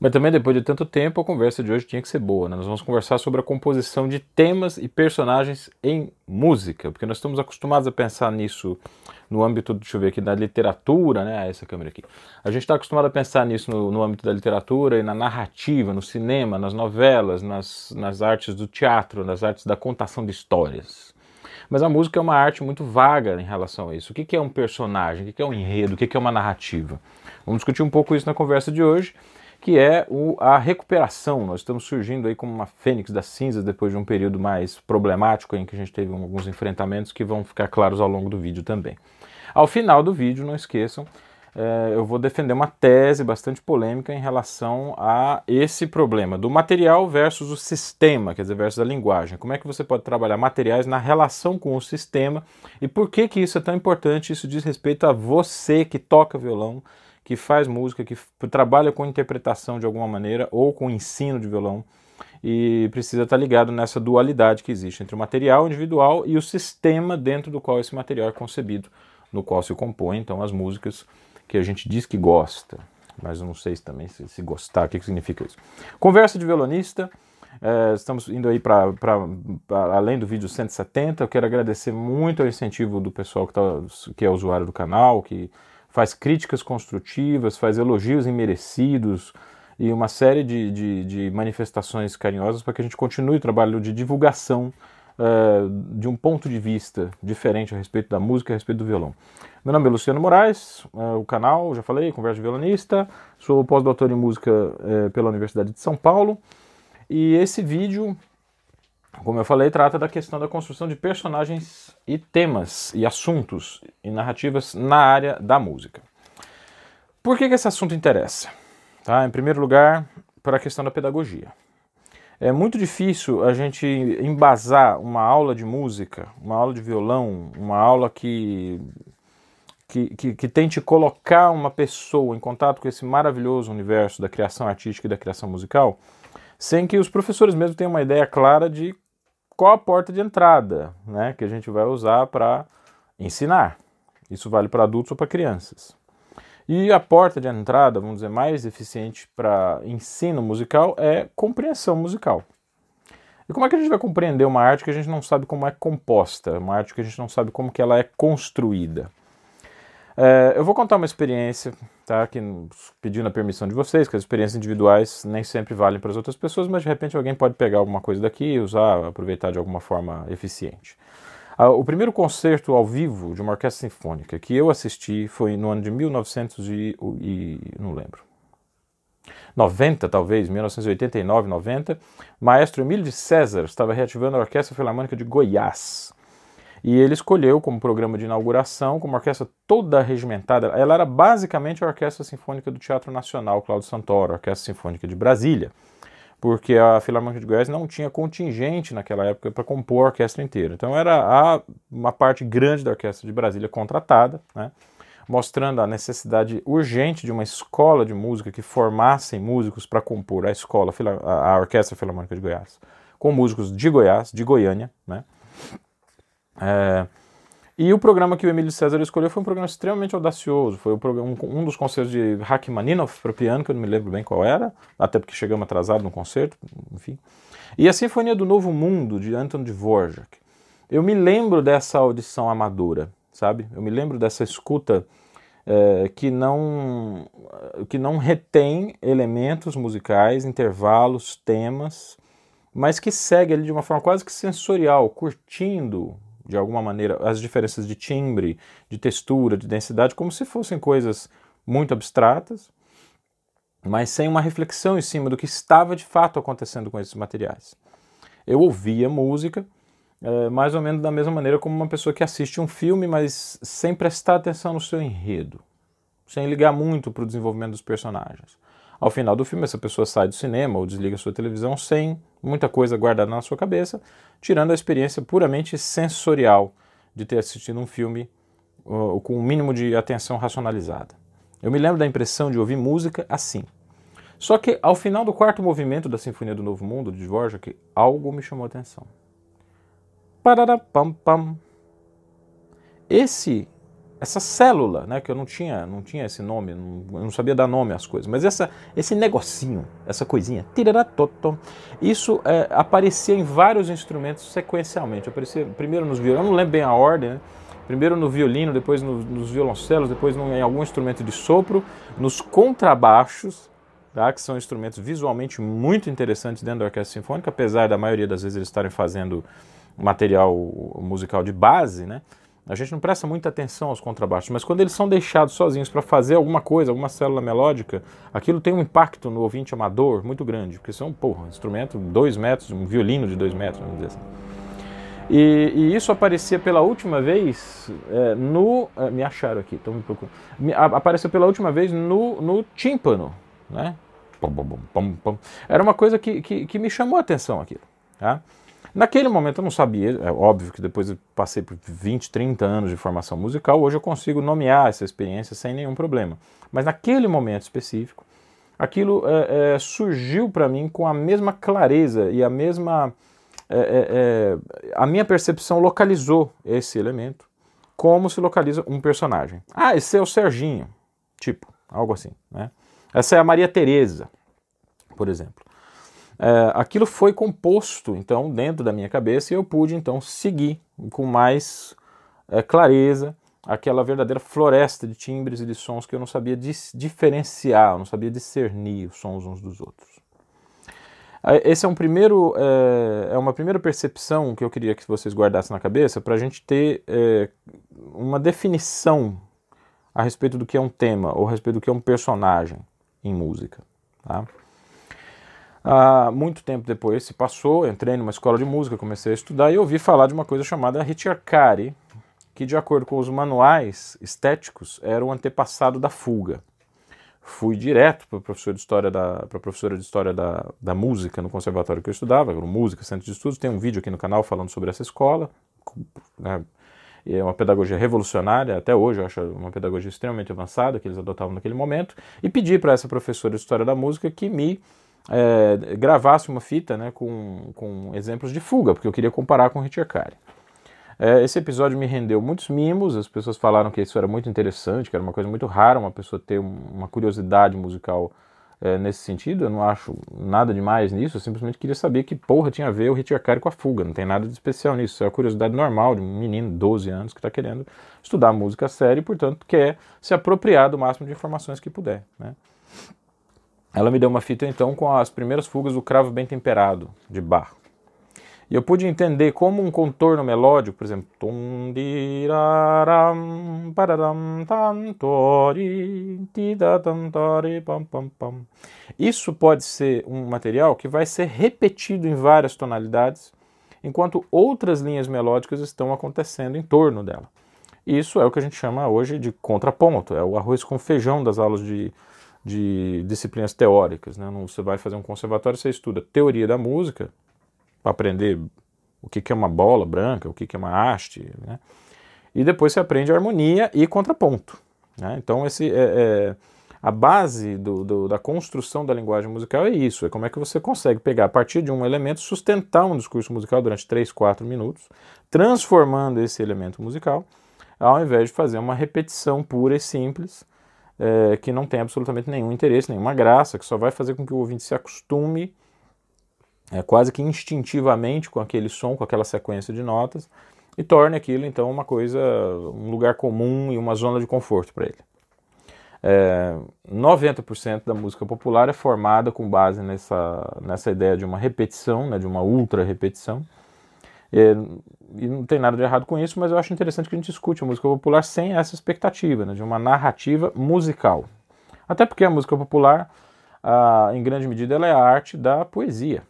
Mas também depois de tanto tempo, a conversa de hoje tinha que ser boa. Né? Nós vamos conversar sobre a composição de temas e personagens em música, porque nós estamos acostumados a pensar nisso no âmbito, deixa eu ver aqui, da literatura, né? Ah, essa câmera aqui. A gente está acostumado a pensar nisso no, no, âmbito da literatura e na narrativa, no cinema, nas novelas, nas, nas artes do teatro, nas artes da contação de histórias. Mas a música é uma arte muito vaga em relação a isso. O que é um personagem? O que é um enredo? O que é uma narrativa? Vamos discutir um pouco isso na conversa de hoje que é o, a recuperação. Nós estamos surgindo aí como uma fênix das cinzas depois de um período mais problemático em que a gente teve alguns enfrentamentos que vão ficar claros ao longo do vídeo também. Ao final do vídeo, não esqueçam, é, eu vou defender uma tese bastante polêmica em relação a esse problema do material versus o sistema, quer dizer, versus a linguagem. Como é que você pode trabalhar materiais na relação com o sistema e por que, que isso é tão importante? Isso diz respeito a você que toca violão, que faz música, que trabalha com interpretação de alguma maneira ou com ensino de violão e precisa estar ligado nessa dualidade que existe entre o material individual e o sistema dentro do qual esse material é concebido, no qual se compõe então as músicas que a gente diz que gosta, mas eu não sei também se, se gostar, o que, que significa isso. Conversa de violonista. É, estamos indo aí para além do vídeo 170. Eu quero agradecer muito ao incentivo do pessoal que, tá, que é usuário do canal, que faz críticas construtivas, faz elogios imerecidos e uma série de, de, de manifestações carinhosas para que a gente continue o trabalho de divulgação uh, de um ponto de vista diferente a respeito da música, a respeito do violão. Meu nome é Luciano Moraes, uh, o canal, já falei, Conversa de Violonista, sou pós-doutor em música uh, pela Universidade de São Paulo e esse vídeo como eu falei, trata da questão da construção de personagens e temas e assuntos e narrativas na área da música. Por que, que esse assunto interessa? Tá? Em primeiro lugar, para a questão da pedagogia. É muito difícil a gente embasar uma aula de música, uma aula de violão, uma aula que, que, que, que tente colocar uma pessoa em contato com esse maravilhoso universo da criação artística e da criação musical, sem que os professores mesmo tenham uma ideia clara de qual a porta de entrada né, que a gente vai usar para ensinar. Isso vale para adultos ou para crianças. E a porta de entrada, vamos dizer, mais eficiente para ensino musical é compreensão musical. E como é que a gente vai compreender uma arte que a gente não sabe como é composta, uma arte que a gente não sabe como que ela é construída? É, eu vou contar uma experiência, tá? Que, pedindo a permissão de vocês, que as experiências individuais nem sempre valem para as outras pessoas, mas de repente alguém pode pegar alguma coisa daqui e usar, aproveitar de alguma forma eficiente. Ah, o primeiro concerto ao vivo de uma orquestra sinfônica que eu assisti foi no ano de 1900 e, e não lembro. 90, talvez, 1989, 90, maestro Emílio de César estava reativando a Orquestra Filarmônica de Goiás. E ele escolheu como programa de inauguração, como orquestra toda regimentada, ela era basicamente a Orquestra Sinfônica do Teatro Nacional Cláudio Santoro, a Orquestra Sinfônica de Brasília, porque a Filarmônica de Goiás não tinha contingente naquela época para compor a orquestra inteira. Então era a, uma parte grande da Orquestra de Brasília contratada, né, mostrando a necessidade urgente de uma escola de música que formassem músicos para compor a escola, a Orquestra Filarmônica de Goiás, com músicos de Goiás, de Goiânia, né, é, e o programa que o Emílio César escolheu foi um programa extremamente audacioso. Foi um, um dos concertos de Rachmaninoff para piano, que eu não me lembro bem qual era, até porque chegamos atrasados no concerto, enfim. E a Sinfonia do Novo Mundo, de Anton Dvorak. Eu me lembro dessa audição amadora, sabe? Eu me lembro dessa escuta é, que, não, que não retém elementos musicais, intervalos, temas, mas que segue ali de uma forma quase que sensorial, curtindo de alguma maneira, as diferenças de timbre, de textura, de densidade, como se fossem coisas muito abstratas, mas sem uma reflexão em cima do que estava de fato acontecendo com esses materiais. Eu ouvia música é, mais ou menos da mesma maneira como uma pessoa que assiste um filme, mas sem prestar atenção no seu enredo, sem ligar muito para o desenvolvimento dos personagens. Ao final do filme, essa pessoa sai do cinema ou desliga sua televisão sem muita coisa guardada na sua cabeça, tirando a experiência puramente sensorial de ter assistido um filme uh, com um mínimo de atenção racionalizada. Eu me lembro da impressão de ouvir música assim. Só que ao final do quarto movimento da Sinfonia do Novo Mundo, de Dvorak, algo me chamou a atenção. Parará, pam, pam. Esse essa célula, né, que eu não tinha, não tinha esse nome, não, eu não sabia dar nome às coisas, mas essa, esse negocinho, essa coisinha, isso é, aparecia em vários instrumentos sequencialmente. Aparecia primeiro nos violinos, eu não lembro bem a ordem, né? primeiro no violino, depois no, nos violoncelos, depois no, em algum instrumento de sopro, nos contrabaixos, tá? que são instrumentos visualmente muito interessantes dentro da orquestra sinfônica, apesar da maioria das vezes eles estarem fazendo material musical de base, né? A gente não presta muita atenção aos contrabaixos, mas quando eles são deixados sozinhos para fazer alguma coisa, alguma célula melódica, aquilo tem um impacto no ouvinte amador muito grande, porque são, porra, um instrumento de dois metros, um violino de dois metros, vamos dizer assim. E, e isso aparecia pela última vez é, no. É, me acharam aqui, estão me procurando. Apareceu pela última vez no, no tímpano, né? Era uma coisa que, que, que me chamou a atenção aquilo. Tá? Naquele momento eu não sabia, é óbvio que depois eu passei por 20, 30 anos de formação musical, hoje eu consigo nomear essa experiência sem nenhum problema. Mas naquele momento específico, aquilo é, é, surgiu para mim com a mesma clareza e a mesma. É, é, é, a minha percepção localizou esse elemento como se localiza um personagem. Ah, esse é o Serginho, tipo, algo assim. Né? Essa é a Maria Teresa, por exemplo. É, aquilo foi composto, então, dentro da minha cabeça e eu pude, então, seguir com mais é, clareza aquela verdadeira floresta de timbres e de sons que eu não sabia diferenciar, eu não sabia discernir os sons uns dos outros. Esse é um primeiro, é, é, uma primeira percepção que eu queria que vocês guardassem na cabeça para a gente ter é, uma definição a respeito do que é um tema ou a respeito do que é um personagem em música. Tá? Ah, muito tempo depois se passou, entrei numa escola de música, comecei a estudar e ouvi falar de uma coisa chamada ricercare, que de acordo com os manuais estéticos era o antepassado da fuga. Fui direto para professor de história da para professora de história da, da música no conservatório que eu estudava, música, centro de estudos. Tem um vídeo aqui no canal falando sobre essa escola. Né, é uma pedagogia revolucionária, até hoje eu acho uma pedagogia extremamente avançada que eles adotavam naquele momento, e pedi para essa professora de História da Música que me é, gravasse uma fita né, com, com exemplos de fuga, porque eu queria comparar com Richard É, esse episódio me rendeu muitos mimos, as pessoas falaram que isso era muito interessante, que era uma coisa muito rara uma pessoa ter uma curiosidade musical é, nesse sentido. Eu não acho nada demais nisso, eu simplesmente queria saber que porra tinha a ver o Richard com a fuga, não tem nada de especial nisso, é a curiosidade normal de um menino de 12 anos que está querendo estudar música séria e, portanto, quer se apropriar do máximo de informações que puder. Né? Ela me deu uma fita então com as primeiras fugas do cravo bem temperado de Bach. E eu pude entender como um contorno melódico, por exemplo, isso pode ser um material que vai ser repetido em várias tonalidades, enquanto outras linhas melódicas estão acontecendo em torno dela. Isso é o que a gente chama hoje de contraponto, é o arroz com feijão das aulas de de disciplinas teóricas. Né? Você vai fazer um conservatório, você estuda teoria da música, para aprender o que, é uma bola branca, o que, que é uma haste, né? e depois você aprende harmonia e contraponto. Né? Então, esse é, é a base do, do, da construção da linguagem musical é isso: é como é que você consegue pegar a partir de um elemento, sustentar um discurso musical durante 3, 4 minutos, transformando esse elemento musical, ao invés de fazer uma repetição pura e simples é, que não tem absolutamente nenhum interesse, nenhuma graça, que só vai fazer com que o ouvinte se acostume é, quase que instintivamente com aquele som, com aquela sequência de notas, e torne aquilo então uma coisa, um lugar comum e uma zona de conforto para ele. É, 90% da música popular é formada com base nessa, nessa ideia de uma repetição, né, de uma ultra repetição. É, e não tem nada de errado com isso, mas eu acho interessante que a gente escute a música popular sem essa expectativa, né, de uma narrativa musical. Até porque a música popular, ah, em grande medida, ela é a arte da poesia.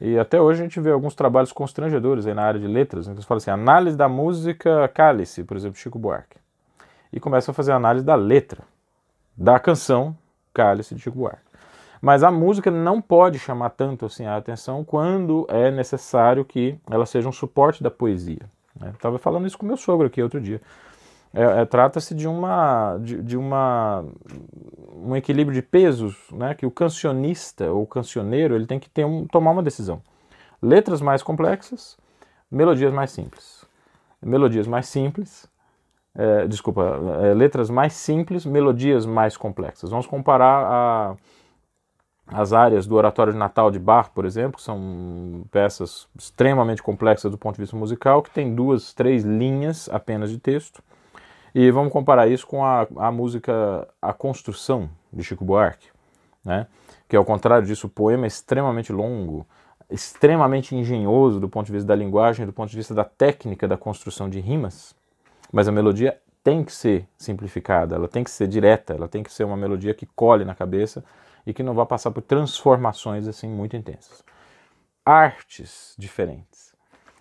E até hoje a gente vê alguns trabalhos constrangedores aí na área de letras, né, que fala assim, análise da música cálice, por exemplo, Chico Buarque. E começa a fazer análise da letra, da canção cálice de Chico Buarque. Mas a música não pode chamar tanto assim a atenção quando é necessário que ela seja um suporte da poesia. Né? Estava falando isso com meu sogro aqui outro dia. É, é, Trata-se de, uma, de, de, uma, um equilíbrio de pesos né, que o cancionista ou cancioneiro ele tem que ter um, tomar uma decisão. Letras mais complexas, melodias mais simples. Melodias mais simples, é, desculpa, é, letras mais simples, melodias mais complexas. Vamos comparar a, as áreas do Oratório de Natal de Bach, por exemplo, que são peças extremamente complexas do ponto de vista musical, que tem duas, três linhas apenas de texto. E vamos comparar isso com a, a música A Construção, de Chico Buarque, né? que ao contrário disso, o poema é extremamente longo, extremamente engenhoso do ponto de vista da linguagem, do ponto de vista da técnica da construção de rimas, mas a melodia tem que ser simplificada, ela tem que ser direta, ela tem que ser uma melodia que colhe na cabeça e que não vai passar por transformações assim muito intensas. Artes diferentes.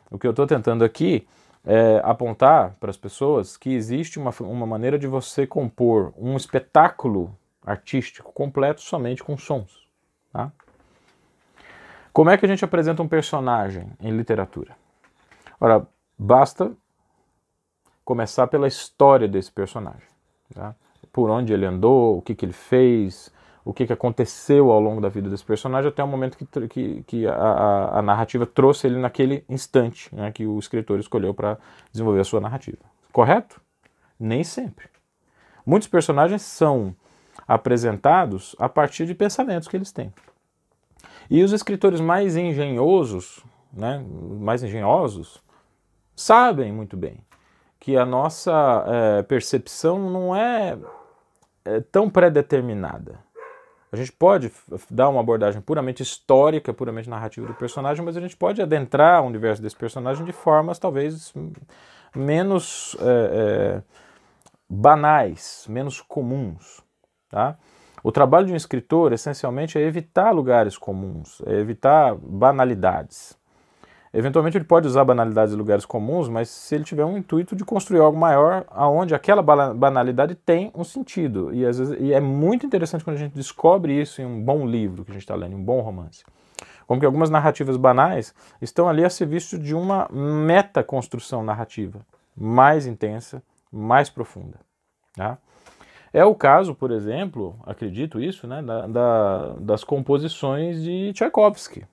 O que eu estou tentando aqui é apontar para as pessoas que existe uma, uma maneira de você compor um espetáculo artístico completo somente com sons. Tá? Como é que a gente apresenta um personagem em literatura? Ora, basta começar pela história desse personagem. Tá? Por onde ele andou, o que, que ele fez, o que, que aconteceu ao longo da vida desse personagem até o momento que, que, que a, a, narrativa trouxe ele naquele instante né, que o escritor escolheu para desenvolver a sua narrativa. Correto? Nem sempre. Muitos personagens são apresentados a partir de pensamentos que eles têm. E os escritores mais engenhosos, né, mais engenhosos, sabem muito bem que a nossa é, percepção não é, é tão pré-determinada. A gente pode dar uma abordagem puramente histórica, puramente narrativa do personagem, mas a gente pode adentrar o universo desse personagem de formas talvez menos é, é, banais, menos comuns. Tá? O trabalho de um escritor, essencialmente, é evitar lugares comuns, é evitar banalidades. Eventualmente ele pode usar banalidades e lugares comuns, mas se ele tiver um intuito de construir algo maior, aonde aquela banalidade tem um sentido. E, às vezes, e é muito interessante quando a gente descobre isso em um bom livro que a gente está lendo, em um bom romance. Como que algumas narrativas banais estão ali a serviço de uma meta-construção narrativa mais intensa, mais profunda. Tá? É o caso, por exemplo, acredito isso, né, da, da, das composições de Tchaikovsky.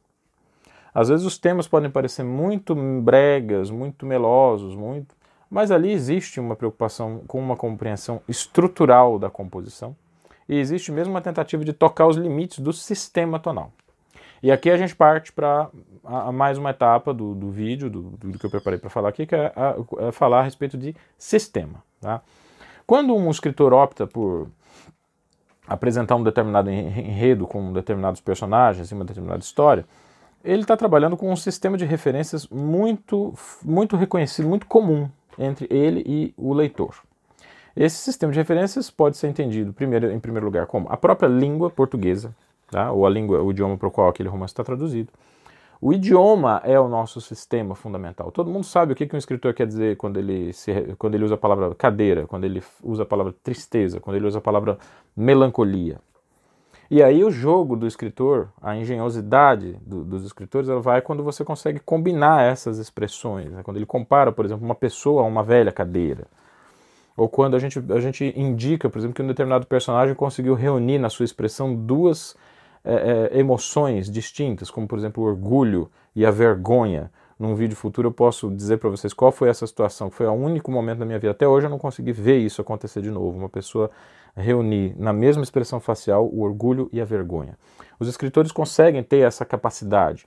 Às vezes os temas podem parecer muito bregas, muito melosos, muito, mas ali existe uma preocupação com uma compreensão estrutural da composição e existe mesmo uma tentativa de tocar os limites do sistema tonal. E aqui a gente parte para mais uma etapa do, do vídeo, do, do, que eu preparei para falar aqui, que é, a, é, falar a respeito de sistema. Tá? Quando um escritor opta por apresentar um determinado enredo com determinados personagens e uma determinada história, ele está trabalhando com um sistema de referências muito, muito reconhecido, muito comum entre ele e o leitor. Esse sistema de referências pode ser entendido, primeiro, em primeiro lugar, como a própria língua portuguesa, tá? ou a língua, o idioma para o qual aquele romance está traduzido. O idioma é o nosso sistema fundamental. Todo mundo sabe o que, que um escritor quer dizer quando ele, se, quando ele usa a palavra cadeira, quando ele usa a palavra tristeza, quando ele usa a palavra melancolia. E aí o jogo do escritor, a engenhosidade do, dos escritores, ela vai quando você consegue combinar essas expressões. Né? Quando ele compara, por exemplo, uma pessoa a uma velha cadeira. Ou quando a gente, a gente indica, por exemplo, que um determinado personagem conseguiu reunir na sua expressão duas é, é, emoções distintas, como por exemplo o orgulho e a vergonha. Num vídeo futuro eu posso dizer para vocês qual foi essa situação, foi o único momento da minha vida. Até hoje eu não consegui ver isso acontecer de novo. Uma pessoa reunir na mesma expressão facial o orgulho e a vergonha. Os escritores conseguem ter essa capacidade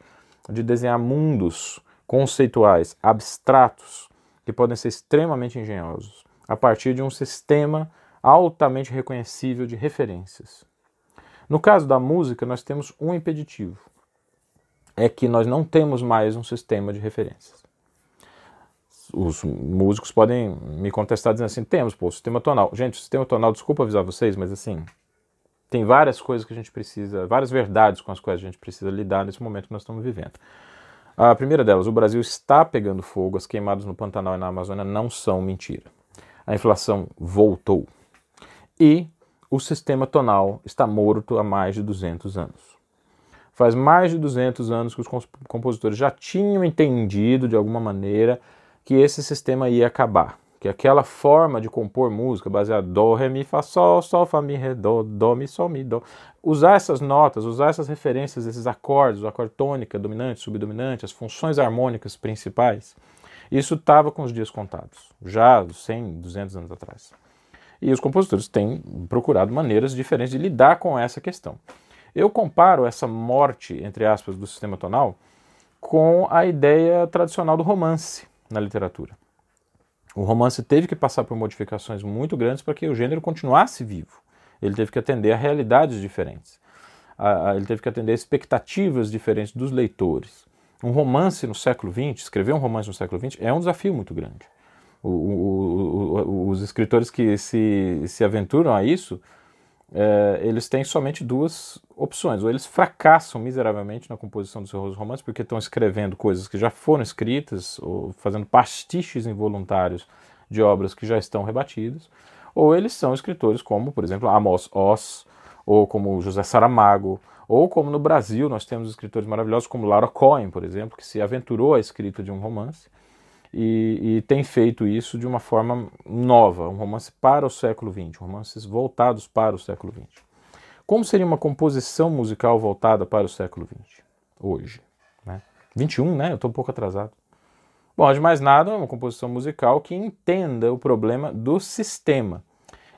de desenhar mundos conceituais, abstratos, que podem ser extremamente engenhosos, a partir de um sistema altamente reconhecível de referências. No caso da música, nós temos um impeditivo. É que nós não temos mais um sistema de referências os músicos podem me contestar dizendo assim, temos, pô, sistema tonal. Gente, o sistema tonal, desculpa avisar vocês, mas assim, tem várias coisas que a gente precisa, várias verdades com as quais a gente precisa lidar nesse momento que nós estamos vivendo. A primeira delas, o Brasil está pegando fogo, as queimadas no Pantanal e na Amazônia não são mentira. A inflação voltou. E o sistema tonal está morto há mais de 200 anos. Faz mais de 200 anos que os compositores já tinham entendido, de alguma maneira, que esse sistema ia acabar, que aquela forma de compor música baseada do, ré, mi, fá, sol, sol, fá, mi, ré, do, do, mi, sol, mi, do, usar essas notas, usar essas referências, esses acordes, o acorde tônica, dominante, subdominante, as funções harmônicas principais, Isso estava com os dias contados, já 100, 200 anos atrás. E os compositores têm procurado maneiras diferentes de lidar com essa questão. Eu comparo essa morte, entre aspas, do sistema tonal com a ideia tradicional do romance na literatura. O romance teve que passar por modificações muito grandes para que o gênero continuasse vivo. Ele teve que atender a realidades diferentes. Ele teve que atender a expectativas diferentes dos leitores. Um romance no século XX, escrever um romance no século XX, é um desafio muito grande. O, o, o, os escritores que se, se aventuram a isso, é, eles têm somente duas opções. Ou eles fracassam miseravelmente na composição dos seus romances, porque estão escrevendo coisas que já foram escritas, ou fazendo pastiches involuntários de obras que já estão rebatidas, ou eles são escritores como, por exemplo, Amos Oz, ou como José Saramago, ou como no Brasil nós temos escritores maravilhosos como Laura Cohen, por exemplo, que se aventurou à escrita de um romance e, e, tem feito isso de uma forma nova, um romance para o século XX, romances voltados para o século XX. Como seria uma composição musical voltada para o século XX, hoje? Né? 21, né? Eu estou um pouco atrasado. Bom, de mais nada, é uma composição musical que entenda o problema do sistema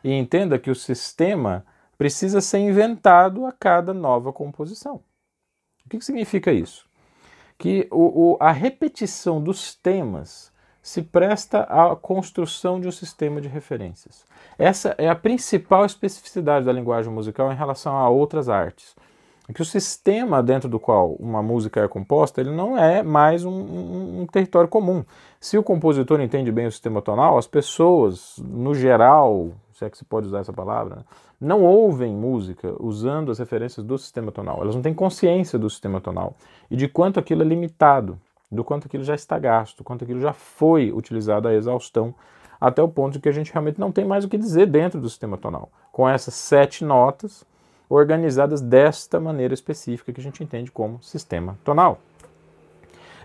e entenda que o sistema precisa ser inventado a cada nova composição. O que, que significa isso? Que o, o, a repetição dos temas se presta à construção de um sistema de referências. Essa é a principal especificidade da linguagem musical em relação a outras artes. É que o sistema dentro do qual uma música é composta, ele não é mais um, um, um território comum. Se o compositor entende bem o sistema tonal, as pessoas, no geral, se é que se pode usar essa palavra, não ouvem música usando as referências do sistema tonal. Elas não têm consciência do sistema tonal e de quanto aquilo é limitado, do quanto aquilo já está gasto, quanto aquilo já foi utilizado à exaustão, até o ponto de que a gente realmente não tem mais o que dizer dentro do sistema tonal. Com essas sete notas organizadas desta maneira específica que a gente entende como sistema tonal.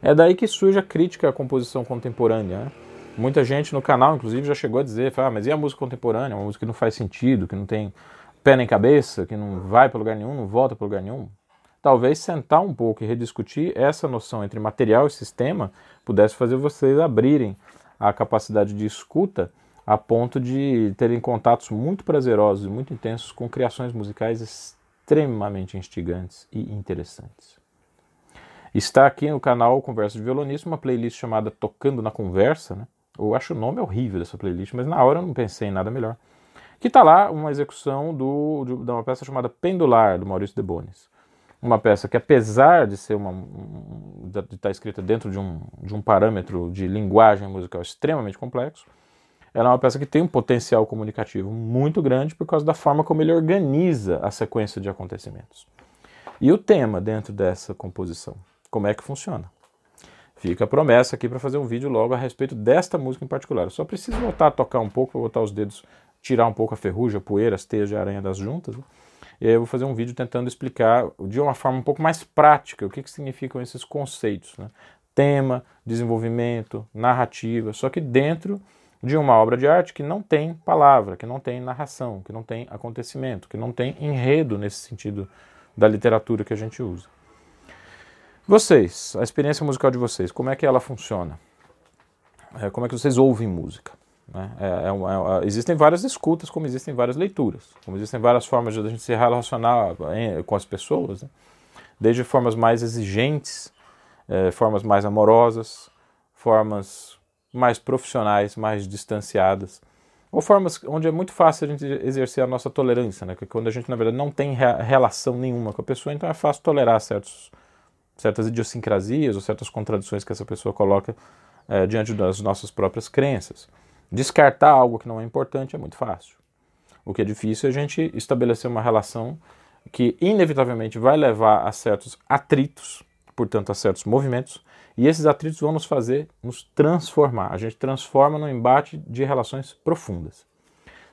É daí que surge a crítica à composição contemporânea. Né? Muita gente no canal, inclusive, já chegou a dizer: ah, mas e a música contemporânea? Uma música que não faz sentido, que não tem pé nem cabeça, que não vai para lugar nenhum, não volta para lugar nenhum. Talvez sentar um pouco e rediscutir essa noção entre material e sistema pudesse fazer vocês abrirem a capacidade de escuta a ponto de terem contatos muito prazerosos e muito intensos com criações musicais extremamente instigantes e interessantes. Está aqui no canal Conversa de Violonista uma playlist chamada Tocando na Conversa, né? Eu acho o nome horrível dessa playlist, mas na hora eu não pensei em nada melhor. Que está lá uma execução do, de, uma peça chamada Pendular, do Maurício de Bonis. Uma peça que, apesar de ser uma, de estar tá escrita dentro de um, de um parâmetro de linguagem musical extremamente complexo, ela é uma peça que tem um potencial comunicativo muito grande por causa da forma como ele organiza a sequência de acontecimentos. E o tema dentro dessa composição? Como é que funciona? Fica a promessa aqui para fazer um vídeo logo a respeito desta música em particular. Eu só preciso voltar a tocar um pouco, para botar os dedos, tirar um pouco a ferrugem, a poeira, as teias de aranha das juntas. Né? E aí eu vou fazer um vídeo tentando explicar de uma forma um pouco mais prática o que, que significam esses conceitos. Né? Tema, desenvolvimento, narrativa, só que dentro de uma obra de arte que não tem palavra, que não tem narração, que não tem acontecimento, que não tem enredo nesse sentido da literatura que a gente usa. Vocês, a experiência musical de vocês, como é que ela funciona? É, como é que vocês ouvem música? Né? É, é, é existem várias escutas, como existem várias leituras, como existem várias formas de a gente se relacionar com as pessoas, né? desde formas mais exigentes, é, formas mais amorosas, formas mais profissionais, mais distanciadas, ou formas onde é muito fácil a gente exercer a nossa tolerância, né? quando a gente na verdade não tem relação nenhuma com a pessoa, então é fácil tolerar certos certas idiosincrasias ou certas contradições que essa pessoa coloca é, diante das nossas próprias crenças. Descartar algo que não é importante é muito fácil. O que é difícil é a gente estabelecer uma relação que inevitavelmente vai levar a certos atritos, portanto a certos movimentos, e esses atritos vão nos fazer nos transformar. A gente transforma num embate de relações profundas.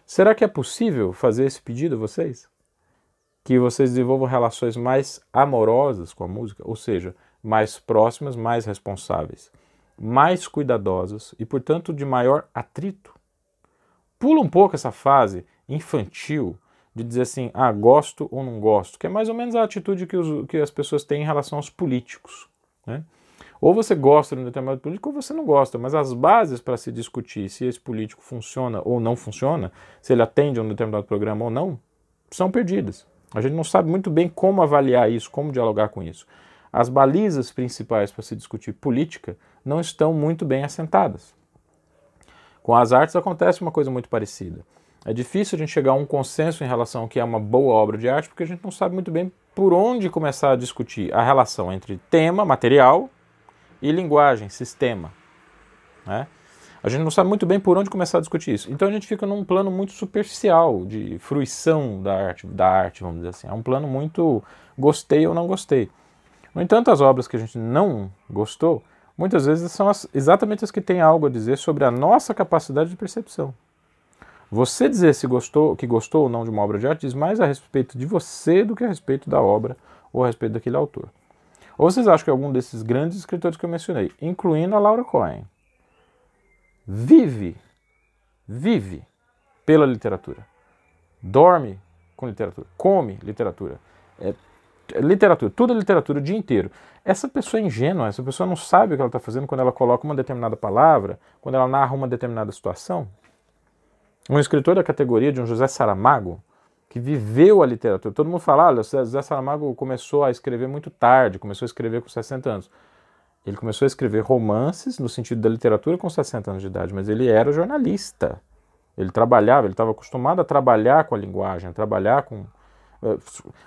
Será que é possível fazer esse pedido a vocês? Que vocês desenvolvam relações mais amorosas com a música, ou seja, mais próximas, mais responsáveis, mais cuidadosas e, portanto, de maior atrito. Pula um pouco essa fase infantil de dizer assim, ah, gosto ou não gosto, que é mais ou menos a atitude que, os, que as pessoas têm em relação aos políticos. Né? Ou você gosta de um determinado político ou você não gosta, mas as bases para se discutir se esse político funciona ou não funciona, se ele atende a um determinado programa ou não, são perdidas. A gente não sabe muito bem como avaliar isso, como dialogar com isso. As balizas principais para se discutir política não estão muito bem assentadas. Com as artes acontece uma coisa muito parecida. É difícil a gente chegar a um consenso em relação ao que é uma boa obra de arte, porque a gente não sabe muito bem por onde começar a discutir a relação entre tema, material, e linguagem, sistema. Né? A gente não sabe muito bem por onde começar a discutir isso. Então a gente fica num plano muito superficial de fruição da arte, da arte, vamos dizer assim. É um plano muito gostei ou não gostei. No entanto, as obras que a gente não gostou, muitas vezes são as, exatamente as que têm algo a dizer sobre a nossa capacidade de percepção. Você dizer se gostou, que gostou ou não de uma obra de arte diz mais a respeito de você do que a respeito da obra ou a respeito daquele autor. Ou vocês acham que algum desses grandes escritores que eu mencionei, incluindo a Laura Cohen, vive, vive pela literatura, dorme com literatura, come literatura, é, é literatura, tudo é literatura o dia inteiro. Essa pessoa é ingênua, essa pessoa não sabe o que ela está fazendo quando ela coloca uma determinada palavra, quando ela narra uma determinada situação. Um escritor da categoria de um José Saramago, que viveu a literatura. Todo mundo fala, olha, Zé Saramago começou a escrever muito tarde, começou a escrever com 60 anos. Ele começou a escrever romances no sentido da literatura com 60 anos de idade, mas ele era jornalista. Ele trabalhava, ele estava acostumado a trabalhar com a linguagem, a trabalhar com. Eh,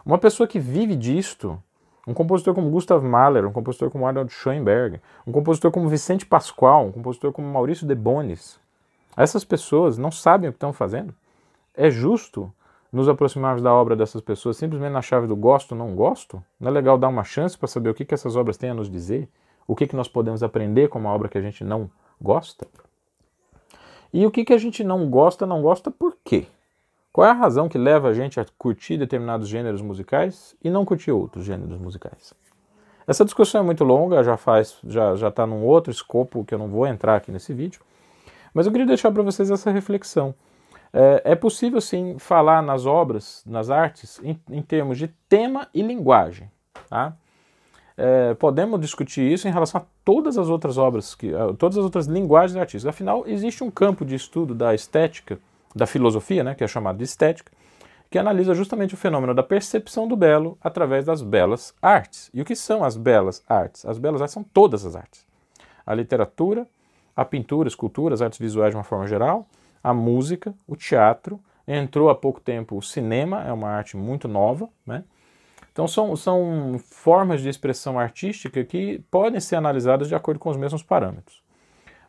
uma pessoa que vive disto, um compositor como Gustav Mahler, um compositor como Arnold Schoenberg, um compositor como Vicente Pascoal, um compositor como Maurício de Bonis. Essas pessoas não sabem o que estão fazendo. É justo nos aproximarmos da obra dessas pessoas simplesmente na chave do gosto ou não gosto? Não é legal dar uma chance para saber o que, que essas obras têm a nos dizer? O que, que nós podemos aprender com uma obra que a gente não gosta? E o que, que a gente não gosta, não gosta por quê? Qual é a razão que leva a gente a curtir determinados gêneros musicais e não curtir outros gêneros musicais? Essa discussão é muito longa, já faz, já já está num outro escopo que eu não vou entrar aqui nesse vídeo, mas eu queria deixar para vocês essa reflexão. É, é, possível sim falar nas obras, nas artes, em, em termos de tema e linguagem. Tá? É, podemos discutir isso em relação a todas as outras obras, que, todas as outras linguagens artísticas. Afinal, existe um campo de estudo da estética, da filosofia, né, que é chamado de estética, que analisa justamente o fenômeno da percepção do belo através das belas artes. E o que são as belas artes? As belas artes são todas as artes. A literatura, a pintura, a escultura, as artes visuais de uma forma geral, a música, o teatro, entrou há pouco tempo o cinema, é uma arte muito nova, né? Então são, são formas de expressão artística que podem ser analisadas de acordo com os mesmos parâmetros.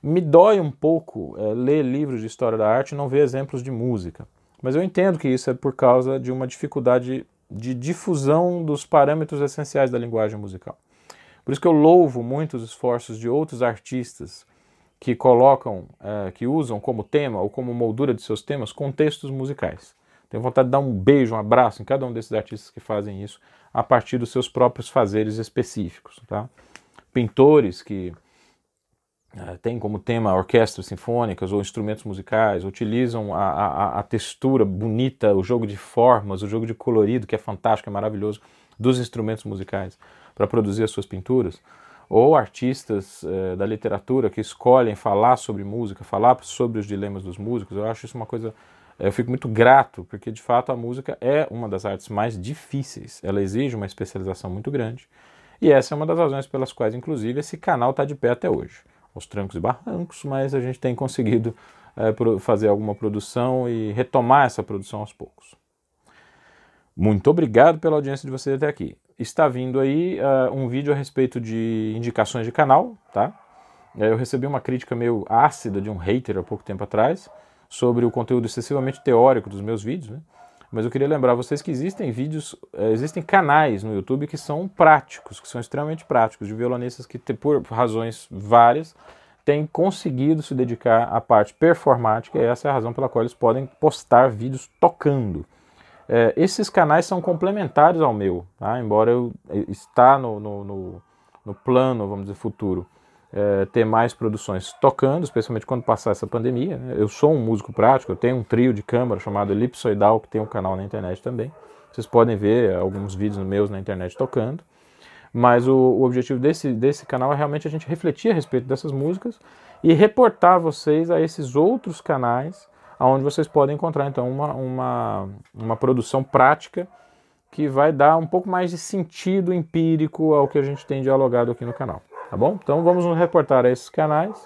Me dói um pouco é, ler livros de história da arte e não ver exemplos de música, mas eu entendo que isso é por causa de uma dificuldade de difusão dos parâmetros essenciais da linguagem musical. Por isso que eu louvo muito os esforços de outros artistas que colocam, uh, que usam como tema ou como moldura de seus temas contextos musicais. Tenho vontade de dar um beijo, um abraço em cada um desses artistas que fazem isso a partir dos seus próprios fazeres específicos. Tá? Pintores que uh, têm como tema orquestras sinfônicas ou instrumentos musicais, utilizam a, a, a textura bonita, o jogo de formas, o jogo de colorido, que é fantástico, é maravilhoso, dos instrumentos musicais para produzir as suas pinturas ou artistas eh, da literatura que escolhem falar sobre música, falar sobre os dilemas dos músicos. Eu acho isso uma coisa. Eu fico muito grato, porque de fato a música é uma das artes mais difíceis. Ela exige uma especialização muito grande. E essa é uma das razões pelas quais, inclusive, esse canal está de pé até hoje. Aos trancos e barrancos, mas a gente tem conseguido é, fazer alguma produção e retomar essa produção aos poucos. Muito obrigado pela audiência de vocês até aqui está vindo aí uh, um vídeo a respeito de indicações de canal, tá? Eu recebi uma crítica meio ácida de um hater há pouco tempo atrás sobre o conteúdo excessivamente teórico dos meus vídeos, né? Mas eu queria lembrar vocês que existem vídeos, eh, existem canais no YouTube que são práticos, que são extremamente práticos, de violonistas que, por razões várias, têm conseguido se dedicar à parte performática, e essa é a razão pela qual eles podem postar vídeos tocando. É, esses canais são complementares ao meu, tá? embora eu está no, no, no, no, plano, vamos dizer, futuro, é, ter mais produções tocando, especialmente quando passar essa pandemia. Né? Eu sou um músico prático, eu tenho um trio de câmara chamado Elipsoidal, que tem um canal na internet também. Vocês podem ver alguns vídeos meus na internet tocando. Mas o, o objetivo desse, desse canal é realmente a gente refletir a respeito dessas músicas e reportar vocês a esses outros canais, onde vocês podem encontrar então uma, uma, uma produção prática que vai dar um pouco mais de sentido empírico ao que a gente tem dialogado aqui no canal, tá bom? Então vamos nos reportar a esses canais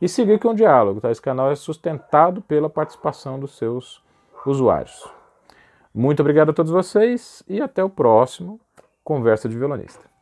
e seguir com o diálogo, tá? Esse canal é sustentado pela participação dos seus usuários. Muito obrigado a todos vocês e até o próximo Conversa de Violonista.